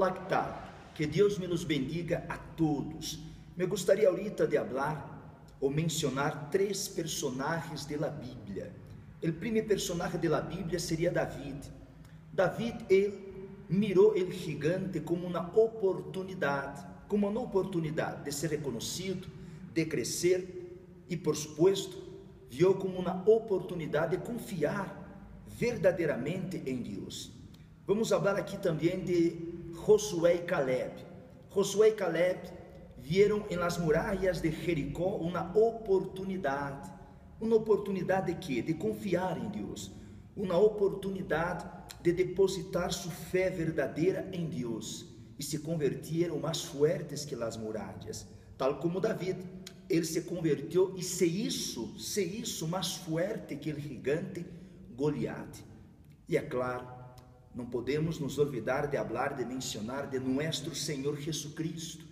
Olá, que Deus me nos bendiga a todos. Me gostaria ahorita de falar ou mencionar três personagens da Bíblia. O primeiro personagem da Bíblia seria David. David, ele mirou o gigante como uma oportunidade, como uma oportunidade de ser reconhecido, de crescer e, por supuesto, viu como uma oportunidade de confiar verdadeiramente em Deus. Vamos falar aqui também de Josué e Caleb. Josué e Caleb vieram em las muralhas de Jericó uma oportunidade. Uma oportunidade de quê? De confiar em Deus. Uma oportunidade de depositar sua fé verdadeira em Deus e se converteram mais fortes que as muralhas, tal como David. Ele se converteu e se isso, se isso mais forte que o gigante Goliat. E é claro, não podemos nos olvidar de falar, de mencionar de nosso Senhor Jesucristo.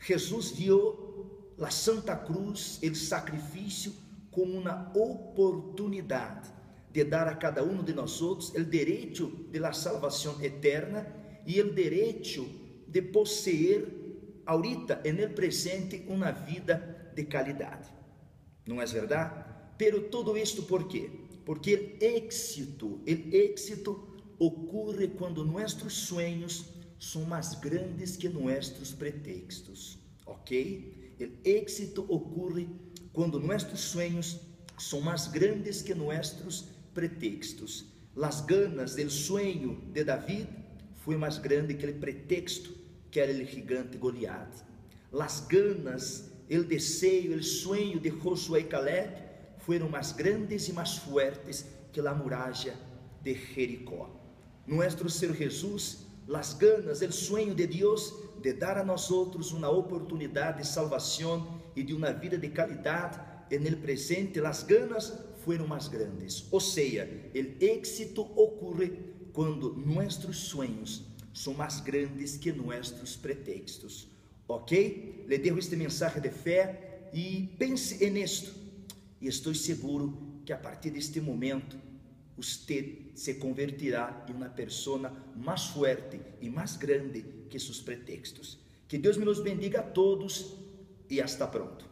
Jesus viu a Santa Cruz, o sacrifício, como uma oportunidade de dar a cada um de nós outros o direito de la salvação eterna e o direito de possuir ahorita, en el presente, uma vida de qualidade. Não é verdade? Pero todo isto por quê? Porque o êxito, o êxito ocorre quando nossos sonhos são mais grandes que nossos pretextos, ok? O êxito ocorre quando nossos sonhos são mais grandes que nossos pretextos. Las ganas del sueño de David foi mais grande que o pretexto que era o gigante Goliat. Las ganas, o desejo, o sonho de Josué e Caleb foram mais grandes e mais fortes que a muralha de Jericó. Nuestro Senhor Jesus, las ganas, o sonho de Deus de dar a nós outros uma oportunidade de salvação e de uma vida de qualidade en el presente, las ganas foram mais grandes. Ou seja, o éxito ocorre quando nossos sonhos são mais grandes que nossos pretextos. Ok? Le dejo este mensaje de fé e pense en esto. E estou seguro que a partir deste momento você se convertirá em uma pessoa mais forte e mais grande que seus pretextos. Que Deus me nos bendiga a todos e hasta pronto.